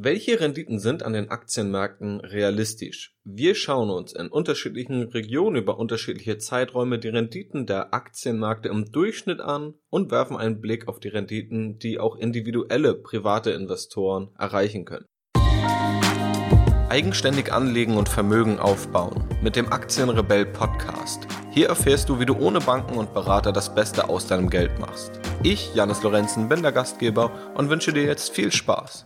Welche Renditen sind an den Aktienmärkten realistisch? Wir schauen uns in unterschiedlichen Regionen über unterschiedliche Zeiträume die Renditen der Aktienmärkte im Durchschnitt an und werfen einen Blick auf die Renditen, die auch individuelle private Investoren erreichen können. Eigenständig anlegen und Vermögen aufbauen mit dem Aktienrebell Podcast. Hier erfährst du, wie du ohne Banken und Berater das Beste aus deinem Geld machst. Ich, Janis Lorenzen, bin der Gastgeber und wünsche dir jetzt viel Spaß.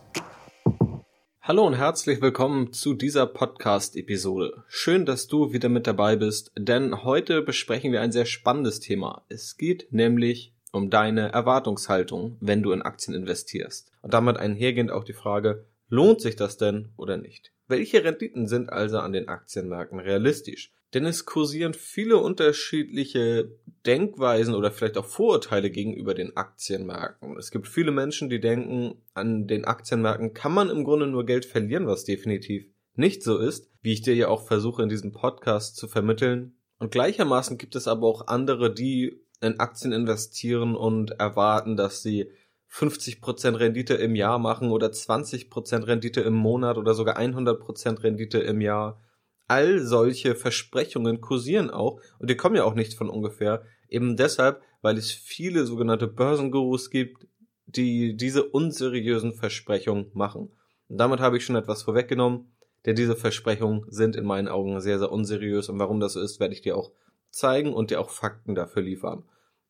Hallo und herzlich willkommen zu dieser Podcast-Episode. Schön, dass du wieder mit dabei bist, denn heute besprechen wir ein sehr spannendes Thema. Es geht nämlich um deine Erwartungshaltung, wenn du in Aktien investierst. Und damit einhergehend auch die Frage, lohnt sich das denn oder nicht? Welche Renditen sind also an den Aktienmärkten realistisch? Denn es kursieren viele unterschiedliche Denkweisen oder vielleicht auch Vorurteile gegenüber den Aktienmärkten. Es gibt viele Menschen, die denken, an den Aktienmärkten kann man im Grunde nur Geld verlieren, was definitiv nicht so ist, wie ich dir ja auch versuche in diesem Podcast zu vermitteln. Und gleichermaßen gibt es aber auch andere, die in Aktien investieren und erwarten, dass sie 50% Rendite im Jahr machen oder 20% Rendite im Monat oder sogar 100% Rendite im Jahr all solche Versprechungen kursieren auch und die kommen ja auch nicht von ungefähr. Eben deshalb, weil es viele sogenannte Börsengurus gibt, die diese unseriösen Versprechungen machen. Und damit habe ich schon etwas vorweggenommen, denn diese Versprechungen sind in meinen Augen sehr, sehr unseriös und warum das so ist, werde ich dir auch zeigen und dir auch Fakten dafür liefern.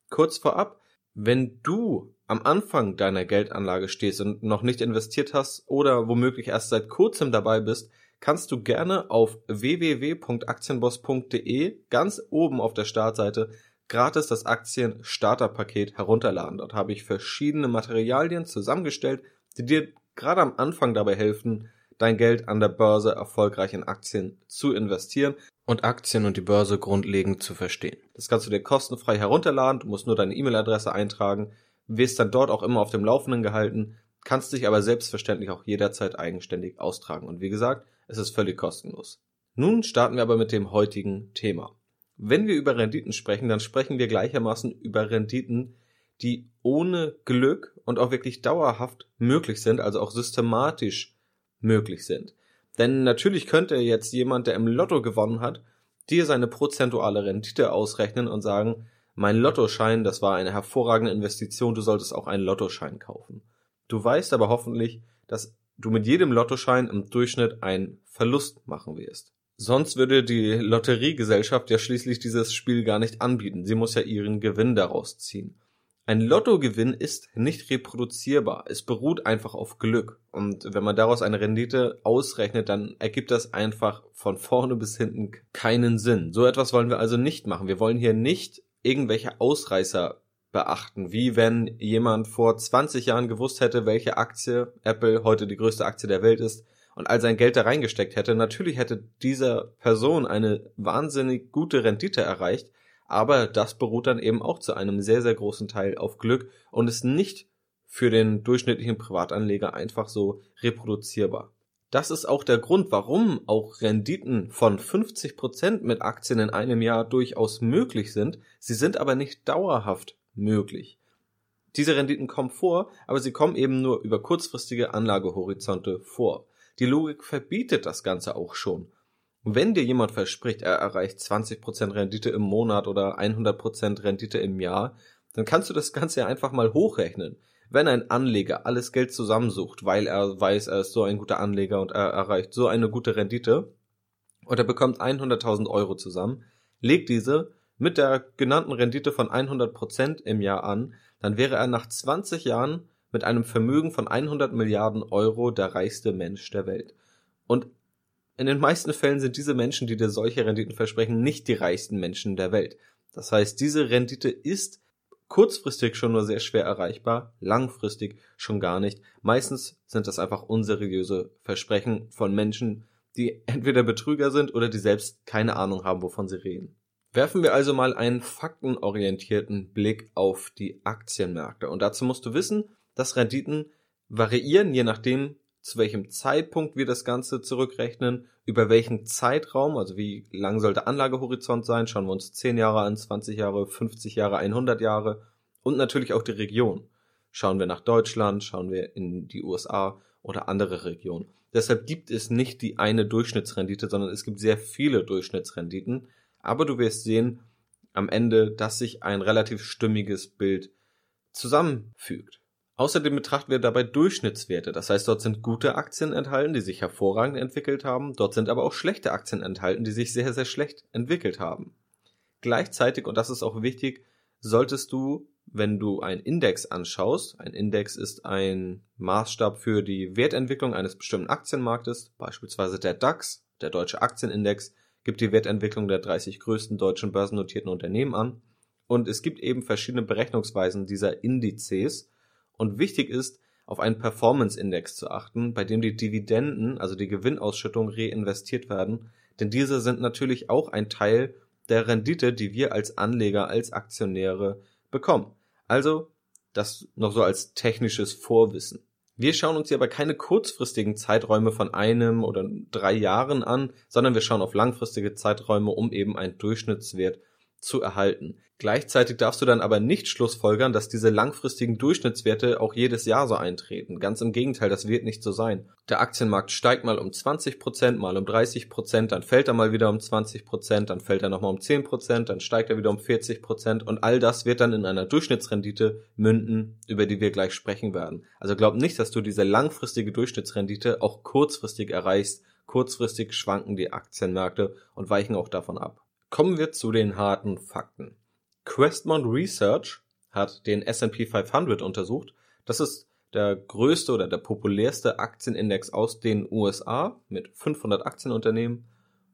Kurz vorab, wenn du am Anfang deiner Geldanlage stehst und noch nicht investiert hast oder womöglich erst seit kurzem dabei bist, kannst du gerne auf www.aktienboss.de ganz oben auf der Startseite gratis das Aktien Starterpaket herunterladen. Dort habe ich verschiedene Materialien zusammengestellt, die dir gerade am Anfang dabei helfen, dein Geld an der Börse erfolgreich in Aktien zu investieren und Aktien und die Börse grundlegend zu verstehen. Das kannst du dir kostenfrei herunterladen, du musst nur deine E-Mail-Adresse eintragen, wirst dann dort auch immer auf dem Laufenden gehalten, kannst dich aber selbstverständlich auch jederzeit eigenständig austragen. Und wie gesagt, es ist völlig kostenlos. Nun starten wir aber mit dem heutigen Thema. Wenn wir über Renditen sprechen, dann sprechen wir gleichermaßen über Renditen, die ohne Glück und auch wirklich dauerhaft möglich sind, also auch systematisch möglich sind. Denn natürlich könnte jetzt jemand, der im Lotto gewonnen hat, dir seine prozentuale Rendite ausrechnen und sagen, mein Lottoschein, das war eine hervorragende Investition, du solltest auch einen Lottoschein kaufen. Du weißt aber hoffentlich, dass du mit jedem Lottoschein im Durchschnitt einen Verlust machen wirst. Sonst würde die Lotteriegesellschaft ja schließlich dieses Spiel gar nicht anbieten. Sie muss ja ihren Gewinn daraus ziehen. Ein Lottogewinn ist nicht reproduzierbar. Es beruht einfach auf Glück. Und wenn man daraus eine Rendite ausrechnet, dann ergibt das einfach von vorne bis hinten keinen Sinn. So etwas wollen wir also nicht machen. Wir wollen hier nicht irgendwelche Ausreißer beachten, wie wenn jemand vor 20 Jahren gewusst hätte, welche Aktie Apple heute die größte Aktie der Welt ist und all sein Geld da reingesteckt hätte. Natürlich hätte dieser Person eine wahnsinnig gute Rendite erreicht, aber das beruht dann eben auch zu einem sehr, sehr großen Teil auf Glück und ist nicht für den durchschnittlichen Privatanleger einfach so reproduzierbar. Das ist auch der Grund, warum auch Renditen von 50 Prozent mit Aktien in einem Jahr durchaus möglich sind. Sie sind aber nicht dauerhaft möglich. Diese Renditen kommen vor, aber sie kommen eben nur über kurzfristige Anlagehorizonte vor. Die Logik verbietet das Ganze auch schon. Wenn dir jemand verspricht, er erreicht 20% Rendite im Monat oder 100% Rendite im Jahr, dann kannst du das Ganze ja einfach mal hochrechnen. Wenn ein Anleger alles Geld zusammensucht, weil er weiß, er ist so ein guter Anleger und er erreicht so eine gute Rendite und er bekommt 100.000 Euro zusammen, legt diese mit der genannten Rendite von 100% im Jahr an, dann wäre er nach 20 Jahren mit einem Vermögen von 100 Milliarden Euro der reichste Mensch der Welt. Und in den meisten Fällen sind diese Menschen, die dir solche Renditen versprechen, nicht die reichsten Menschen der Welt. Das heißt, diese Rendite ist kurzfristig schon nur sehr schwer erreichbar, langfristig schon gar nicht. Meistens sind das einfach unseriöse Versprechen von Menschen, die entweder Betrüger sind oder die selbst keine Ahnung haben, wovon sie reden. Werfen wir also mal einen faktenorientierten Blick auf die Aktienmärkte. Und dazu musst du wissen, dass Renditen variieren, je nachdem, zu welchem Zeitpunkt wir das Ganze zurückrechnen, über welchen Zeitraum, also wie lang soll der Anlagehorizont sein, schauen wir uns 10 Jahre an, 20 Jahre, 50 Jahre, 100 Jahre und natürlich auch die Region. Schauen wir nach Deutschland, schauen wir in die USA oder andere Regionen. Deshalb gibt es nicht die eine Durchschnittsrendite, sondern es gibt sehr viele Durchschnittsrenditen. Aber du wirst sehen am Ende, dass sich ein relativ stimmiges Bild zusammenfügt. Außerdem betrachten wir dabei Durchschnittswerte. Das heißt, dort sind gute Aktien enthalten, die sich hervorragend entwickelt haben. Dort sind aber auch schlechte Aktien enthalten, die sich sehr, sehr schlecht entwickelt haben. Gleichzeitig, und das ist auch wichtig, solltest du, wenn du einen Index anschaust, ein Index ist ein Maßstab für die Wertentwicklung eines bestimmten Aktienmarktes, beispielsweise der DAX, der deutsche Aktienindex, gibt die Wertentwicklung der 30 größten deutschen börsennotierten Unternehmen an. Und es gibt eben verschiedene Berechnungsweisen dieser Indizes, und wichtig ist, auf einen Performance-Index zu achten, bei dem die Dividenden, also die Gewinnausschüttung, reinvestiert werden, denn diese sind natürlich auch ein Teil der Rendite, die wir als Anleger, als Aktionäre bekommen. Also das noch so als technisches Vorwissen. Wir schauen uns hier aber keine kurzfristigen Zeiträume von einem oder drei Jahren an, sondern wir schauen auf langfristige Zeiträume, um eben einen Durchschnittswert zu erhalten. Gleichzeitig darfst du dann aber nicht schlussfolgern, dass diese langfristigen Durchschnittswerte auch jedes Jahr so eintreten. Ganz im Gegenteil, das wird nicht so sein. Der Aktienmarkt steigt mal um 20 Prozent, mal um 30 Prozent, dann fällt er mal wieder um 20 Prozent, dann fällt er nochmal um 10 Prozent, dann steigt er wieder um 40 Prozent und all das wird dann in einer Durchschnittsrendite münden, über die wir gleich sprechen werden. Also glaub nicht, dass du diese langfristige Durchschnittsrendite auch kurzfristig erreichst. Kurzfristig schwanken die Aktienmärkte und weichen auch davon ab. Kommen wir zu den harten Fakten. Questmont Research hat den S&P 500 untersucht. Das ist der größte oder der populärste Aktienindex aus den USA mit 500 Aktienunternehmen.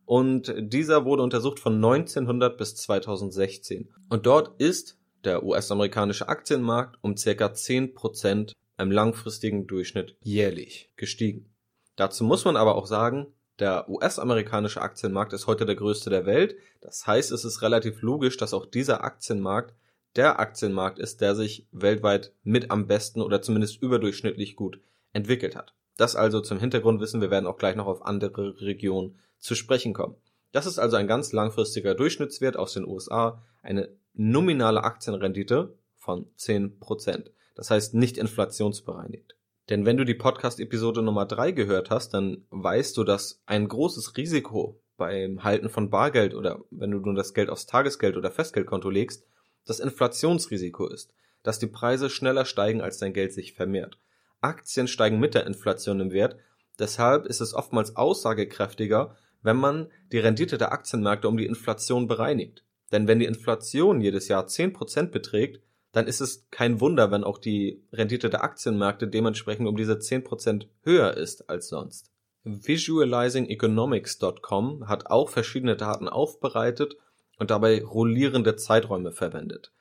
Und dieser wurde untersucht von 1900 bis 2016. Und dort ist der US-amerikanische Aktienmarkt um circa 10% im langfristigen Durchschnitt jährlich gestiegen. Dazu muss man aber auch sagen, der US-amerikanische Aktienmarkt ist heute der größte der Welt. Das heißt, es ist relativ logisch, dass auch dieser Aktienmarkt der Aktienmarkt ist, der sich weltweit mit am besten oder zumindest überdurchschnittlich gut entwickelt hat. Das also zum Hintergrundwissen. Wir werden auch gleich noch auf andere Regionen zu sprechen kommen. Das ist also ein ganz langfristiger Durchschnittswert aus den USA, eine nominale Aktienrendite von 10%. Das heißt nicht inflationsbereinigt. Denn wenn du die Podcast-Episode Nummer drei gehört hast, dann weißt du, dass ein großes Risiko beim Halten von Bargeld oder wenn du nur das Geld aufs Tagesgeld oder Festgeldkonto legst, das Inflationsrisiko ist, dass die Preise schneller steigen, als dein Geld sich vermehrt. Aktien steigen mit der Inflation im Wert, deshalb ist es oftmals aussagekräftiger, wenn man die Rendite der Aktienmärkte um die Inflation bereinigt. Denn wenn die Inflation jedes Jahr 10% beträgt, dann ist es kein Wunder, wenn auch die Rendite der Aktienmärkte dementsprechend um diese 10% höher ist als sonst. Visualizingeconomics.com hat auch verschiedene Daten aufbereitet und dabei rollierende Zeiträume verwendet.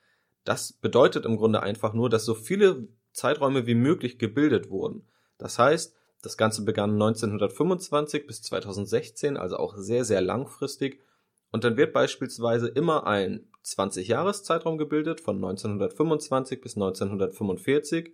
Das bedeutet im Grunde einfach nur, dass so viele Zeiträume wie möglich gebildet wurden. Das heißt, das Ganze begann 1925 bis 2016, also auch sehr, sehr langfristig. Und dann wird beispielsweise immer ein 20-Jahres-Zeitraum gebildet, von 1925 bis 1945,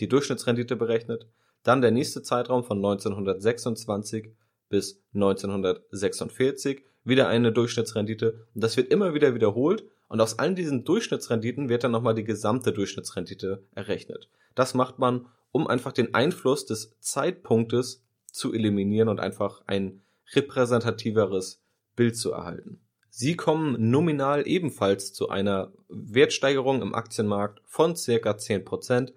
die Durchschnittsrendite berechnet, dann der nächste Zeitraum von 1926 bis 1946, wieder eine Durchschnittsrendite. Und das wird immer wieder wiederholt und aus allen diesen Durchschnittsrenditen wird dann nochmal die gesamte Durchschnittsrendite errechnet. Das macht man, um einfach den Einfluss des Zeitpunktes zu eliminieren und einfach ein repräsentativeres Bild zu erhalten. Sie kommen nominal ebenfalls zu einer Wertsteigerung im Aktienmarkt von circa 10%.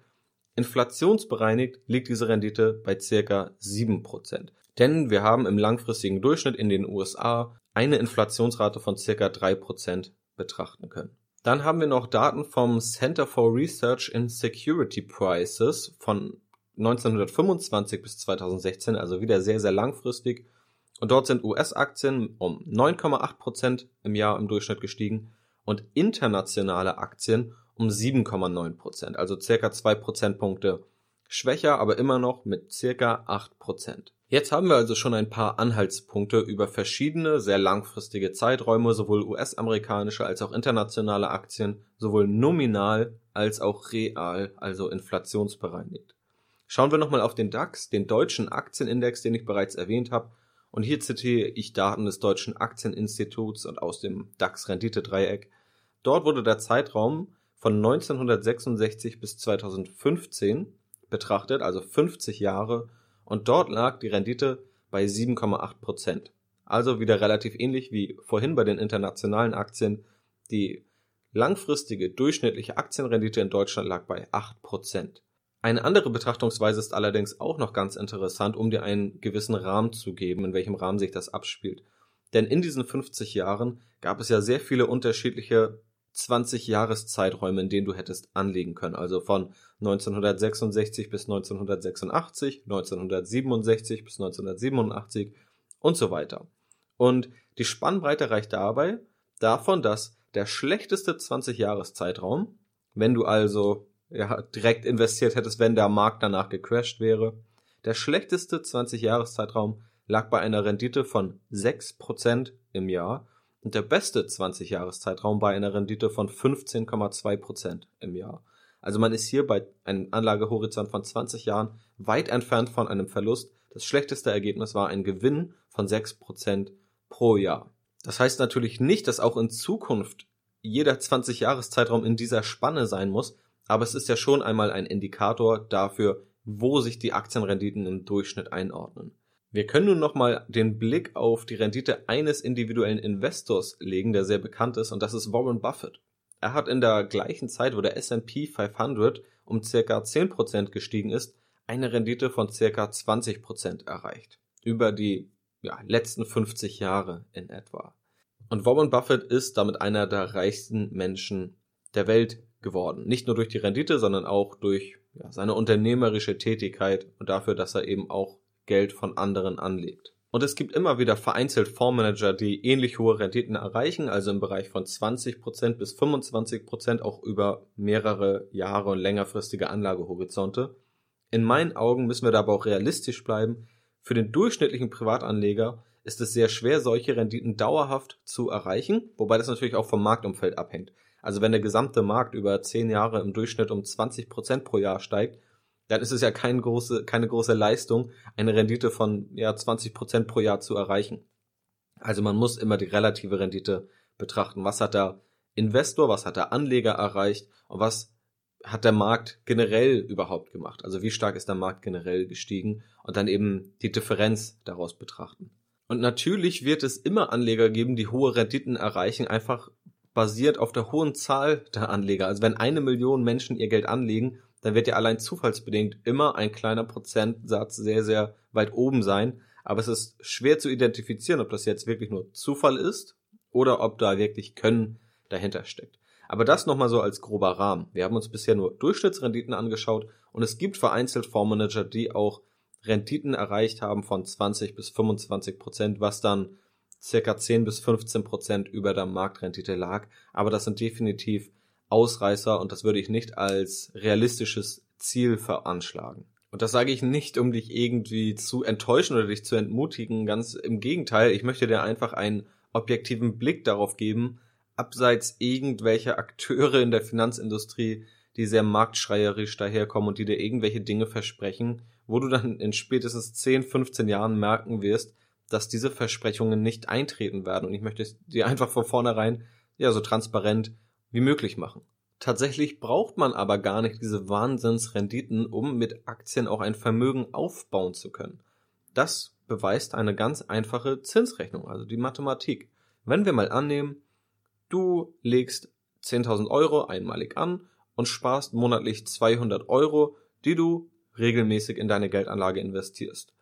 Inflationsbereinigt liegt diese Rendite bei circa 7%. Denn wir haben im langfristigen Durchschnitt in den USA eine Inflationsrate von circa 3% betrachten können. Dann haben wir noch Daten vom Center for Research in Security Prices von 1925 bis 2016, also wieder sehr, sehr langfristig. Und dort sind US-Aktien um 9,8% im Jahr im Durchschnitt gestiegen und internationale Aktien um 7,9%, also circa 2 Prozentpunkte schwächer, aber immer noch mit circa 8%. Jetzt haben wir also schon ein paar Anhaltspunkte über verschiedene, sehr langfristige Zeiträume, sowohl US-amerikanische als auch internationale Aktien, sowohl nominal als auch real, also inflationsbereinigt. Schauen wir nochmal auf den DAX, den deutschen Aktienindex, den ich bereits erwähnt habe, und hier zitiere ich Daten des Deutschen Aktieninstituts und aus dem DAX-Rendite-Dreieck. Dort wurde der Zeitraum von 1966 bis 2015 betrachtet, also 50 Jahre, Und dort lag die Rendite bei 7,8 Prozent. Also wieder relativ ähnlich wie vorhin bei den internationalen Aktien. Die langfristige durchschnittliche Aktienrendite in Deutschland lag bei 8 Prozent. Eine andere Betrachtungsweise ist allerdings auch noch ganz interessant, um dir einen gewissen Rahmen zu geben, in welchem Rahmen sich das abspielt. Denn in diesen 50 Jahren gab es ja sehr viele unterschiedliche 20 Jahreszeiträume, in denen du hättest anlegen können. Also von 1966 bis 1986, 1967 bis 1987 und so weiter. Und die Spannbreite reicht dabei davon, dass der schlechteste 20 Jahreszeitraum, wenn du also ja, direkt investiert hättest, wenn der Markt danach gecrashed wäre, der schlechteste 20 Jahreszeitraum lag bei einer Rendite von 6% im Jahr und der beste 20 Jahreszeitraum bei einer Rendite von 15,2% im Jahr. Also man ist hier bei einem Anlagehorizont von 20 Jahren weit entfernt von einem Verlust. Das schlechteste Ergebnis war ein Gewinn von 6% pro Jahr. Das heißt natürlich nicht, dass auch in Zukunft jeder 20 Jahreszeitraum in dieser Spanne sein muss, aber es ist ja schon einmal ein Indikator dafür, wo sich die Aktienrenditen im Durchschnitt einordnen. Wir können nun nochmal den Blick auf die Rendite eines individuellen Investors legen, der sehr bekannt ist, und das ist Warren Buffett. Er hat in der gleichen Zeit, wo der S&P 500 um circa 10% gestiegen ist, eine Rendite von circa 20% erreicht. Über die ja, letzten 50 Jahre in etwa. Und Warren Buffett ist damit einer der reichsten Menschen der Welt geworden. Nicht nur durch die Rendite, sondern auch durch ja, seine unternehmerische Tätigkeit und dafür, dass er eben auch Geld von anderen anlegt. Und es gibt immer wieder vereinzelt Fondsmanager, die ähnlich hohe Renditen erreichen, also im Bereich von 20% bis 25%, auch über mehrere Jahre und längerfristige Anlagehorizonte. In meinen Augen müssen wir da aber auch realistisch bleiben. Für den durchschnittlichen Privatanleger ist es sehr schwer, solche Renditen dauerhaft zu erreichen, wobei das natürlich auch vom Marktumfeld abhängt. Also wenn der gesamte Markt über 10 Jahre im Durchschnitt um 20% pro Jahr steigt, dann ist es ja keine große, keine große Leistung, eine Rendite von ja, 20 Prozent pro Jahr zu erreichen. Also man muss immer die relative Rendite betrachten. Was hat der Investor, was hat der Anleger erreicht und was hat der Markt generell überhaupt gemacht? Also wie stark ist der Markt generell gestiegen und dann eben die Differenz daraus betrachten. Und natürlich wird es immer Anleger geben, die hohe Renditen erreichen, einfach basiert auf der hohen Zahl der Anleger. Also wenn eine Million Menschen ihr Geld anlegen, dann wird ja allein zufallsbedingt immer ein kleiner Prozentsatz sehr, sehr weit oben sein. Aber es ist schwer zu identifizieren, ob das jetzt wirklich nur Zufall ist oder ob da wirklich Können dahinter steckt. Aber das nochmal so als grober Rahmen. Wir haben uns bisher nur Durchschnittsrenditen angeschaut und es gibt vereinzelt Fondsmanager, die auch Renditen erreicht haben von 20 bis 25 Prozent, was dann circa 10 bis 15 Prozent über der Marktrendite lag. Aber das sind definitiv Ausreißer und das würde ich nicht als realistisches Ziel veranschlagen. Und das sage ich nicht, um dich irgendwie zu enttäuschen oder dich zu entmutigen. Ganz im Gegenteil, ich möchte dir einfach einen objektiven Blick darauf geben, abseits irgendwelcher Akteure in der Finanzindustrie, die sehr marktschreierisch daherkommen und die dir irgendwelche Dinge versprechen, wo du dann in spätestens 10, 15 Jahren merken wirst, dass diese Versprechungen nicht eintreten werden. Und ich möchte dir einfach von vornherein ja so transparent wie möglich machen. Tatsächlich braucht man aber gar nicht diese Wahnsinnsrenditen, um mit Aktien auch ein Vermögen aufbauen zu können. Das beweist eine ganz einfache Zinsrechnung, also die Mathematik. Wenn wir mal annehmen, du legst 10.000 Euro einmalig an und sparst monatlich 200 Euro, die du regelmäßig in deine Geldanlage investierst.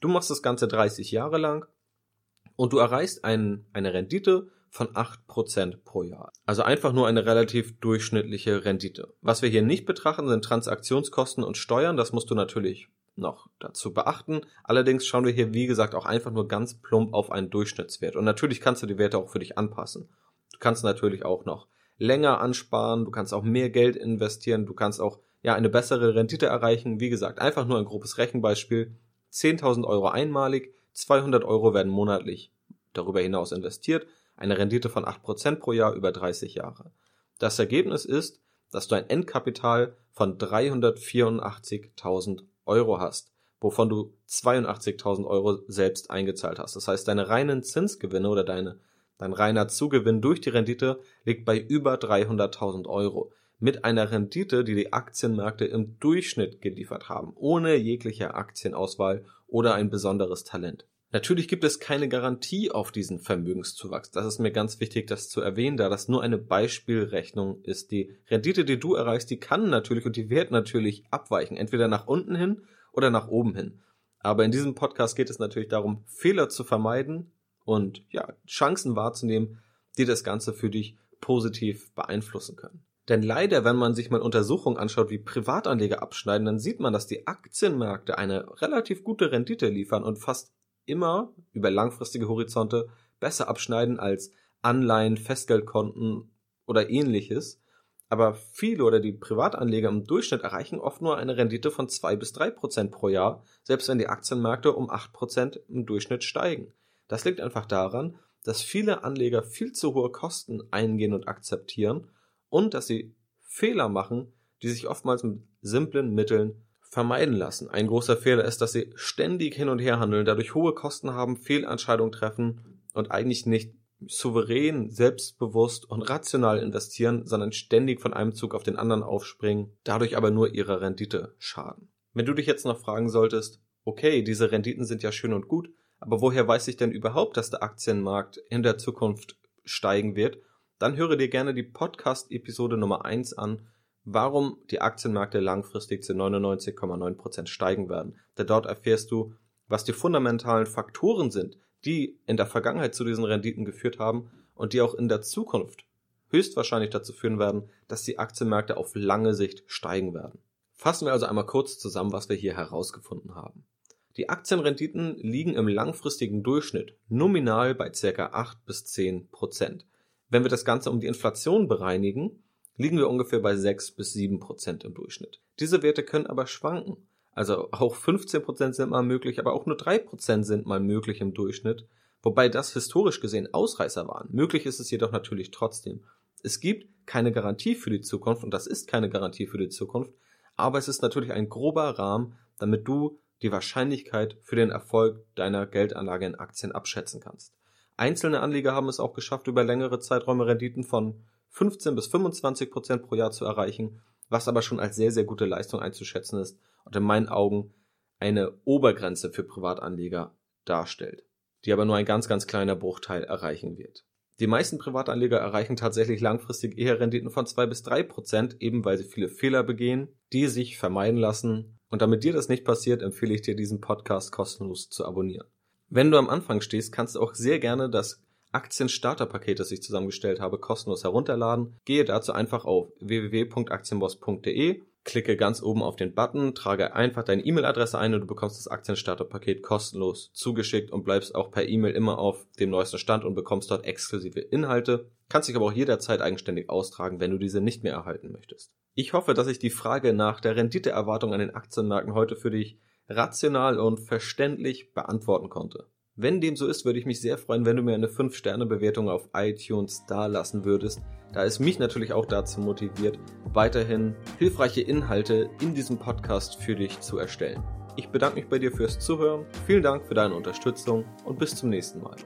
Du machst das Ganze 30 Jahre lang und du erreichst ein, eine Rendite von 8% pro Jahr. Also einfach nur eine relativ durchschnittliche Rendite. Was wir hier nicht betrachten, sind Transaktionskosten und Steuern. Das musst du natürlich noch dazu beachten. Allerdings schauen wir hier, wie gesagt, auch einfach nur ganz plump auf einen Durchschnittswert. Und natürlich kannst du die Werte auch für dich anpassen. Du kannst natürlich auch noch länger ansparen, du kannst auch mehr Geld investieren, du kannst auch ja eine bessere Rendite erreichen. Wie gesagt, einfach nur ein grobes Rechenbeispiel. 10.000 Euro einmalig, 200 Euro werden monatlich darüber hinaus investiert eine Rendite von 8% pro Jahr über 30 Jahre. Das Ergebnis ist, dass du ein Endkapital von 384.000 Euro hast, wovon du 82.000 Euro selbst eingezahlt hast. Das heißt, deine reinen Zinsgewinne oder deine, dein reiner Zugewinn durch die Rendite liegt bei über 300.000 Euro. Mit einer Rendite, die die Aktienmärkte im Durchschnitt geliefert haben, ohne jegliche Aktienauswahl oder ein besonderes Talent. Natürlich gibt es keine Garantie auf diesen Vermögenszuwachs. Das ist mir ganz wichtig, das zu erwähnen, da das nur eine Beispielrechnung ist. Die Rendite, die du erreichst, die kann natürlich und die wird natürlich abweichen, entweder nach unten hin oder nach oben hin. Aber in diesem Podcast geht es natürlich darum, Fehler zu vermeiden und ja, Chancen wahrzunehmen, die das Ganze für dich positiv beeinflussen können. Denn leider, wenn man sich mal Untersuchungen anschaut, wie Privatanleger abschneiden, dann sieht man, dass die Aktienmärkte eine relativ gute Rendite liefern und fast immer über langfristige Horizonte besser abschneiden als Anleihen, Festgeldkonten oder ähnliches. Aber viele oder die Privatanleger im Durchschnitt erreichen oft nur eine Rendite von zwei bis drei Prozent pro Jahr, selbst wenn die Aktienmärkte um acht Prozent im Durchschnitt steigen. Das liegt einfach daran, dass viele Anleger viel zu hohe Kosten eingehen und akzeptieren und dass sie Fehler machen, die sich oftmals mit simplen Mitteln vermeiden lassen. Ein großer Fehler ist, dass sie ständig hin und her handeln, dadurch hohe Kosten haben, Fehlentscheidungen treffen und eigentlich nicht souverän, selbstbewusst und rational investieren, sondern ständig von einem Zug auf den anderen aufspringen, dadurch aber nur ihrer Rendite schaden. Wenn du dich jetzt noch fragen solltest, okay, diese Renditen sind ja schön und gut, aber woher weiß ich denn überhaupt, dass der Aktienmarkt in der Zukunft steigen wird dann höre dir gerne die Podcast-Episode Nummer 1 an, warum die Aktienmärkte langfristig zu 99,9% steigen werden. Denn dort erfährst du, was die fundamentalen Faktoren sind, die in der Vergangenheit zu diesen Renditen geführt haben und die auch in der Zukunft höchstwahrscheinlich dazu führen werden, dass die Aktienmärkte auf lange Sicht steigen werden. Fassen wir also einmal kurz zusammen, was wir hier herausgefunden haben. Die Aktienrenditen liegen im langfristigen Durchschnitt nominal bei ca. 8 bis 10 Prozent. Wenn wir das Ganze um die Inflation bereinigen, liegen wir ungefähr bei 6 bis 7 Prozent im Durchschnitt. Diese Werte können aber schwanken. Also auch 15 Prozent sind mal möglich, aber auch nur 3 Prozent sind mal möglich im Durchschnitt, wobei das historisch gesehen Ausreißer waren. Möglich ist es jedoch natürlich trotzdem. Es gibt keine Garantie für die Zukunft und das ist keine Garantie für die Zukunft, aber es ist natürlich ein grober Rahmen, damit du die Wahrscheinlichkeit für den Erfolg deiner Geldanlage in Aktien abschätzen kannst. Einzelne Anleger haben es auch geschafft, über längere Zeiträume Renditen von 15 bis 25 Prozent pro Jahr zu erreichen, was aber schon als sehr, sehr gute Leistung einzuschätzen ist und in meinen Augen eine Obergrenze für Privatanleger darstellt, die aber nur ein ganz, ganz kleiner Bruchteil erreichen wird. Die meisten Privatanleger erreichen tatsächlich langfristig eher Renditen von 2 bis 3 Prozent, eben weil sie viele Fehler begehen, die sich vermeiden lassen. Und damit dir das nicht passiert, empfehle ich dir diesen Podcast kostenlos zu abonnieren. Wenn du am Anfang stehst, kannst du auch sehr gerne das Aktien-Starter-Paket, das ich zusammengestellt habe, kostenlos herunterladen. Gehe dazu einfach auf www.aktienboss.de, klicke ganz oben auf den Button, trage einfach deine E-Mail-Adresse ein und du bekommst das Aktien-Starter-Paket kostenlos zugeschickt und bleibst auch per E-Mail immer auf dem neuesten Stand und bekommst dort exklusive Inhalte. Kannst dich aber auch jederzeit eigenständig austragen, wenn du diese nicht mehr erhalten möchtest. Ich hoffe, dass ich die Frage nach der Renditeerwartung an den Aktienmärkten heute für dich rational und verständlich beantworten konnte. Wenn dem so ist, würde ich mich sehr freuen, wenn du mir eine 5-Sterne-Bewertung auf iTunes dalassen würdest, da es mich natürlich auch dazu motiviert, weiterhin hilfreiche Inhalte in diesem Podcast für dich zu erstellen. Ich bedanke mich bei dir fürs Zuhören, vielen Dank für deine Unterstützung und bis zum nächsten Mal.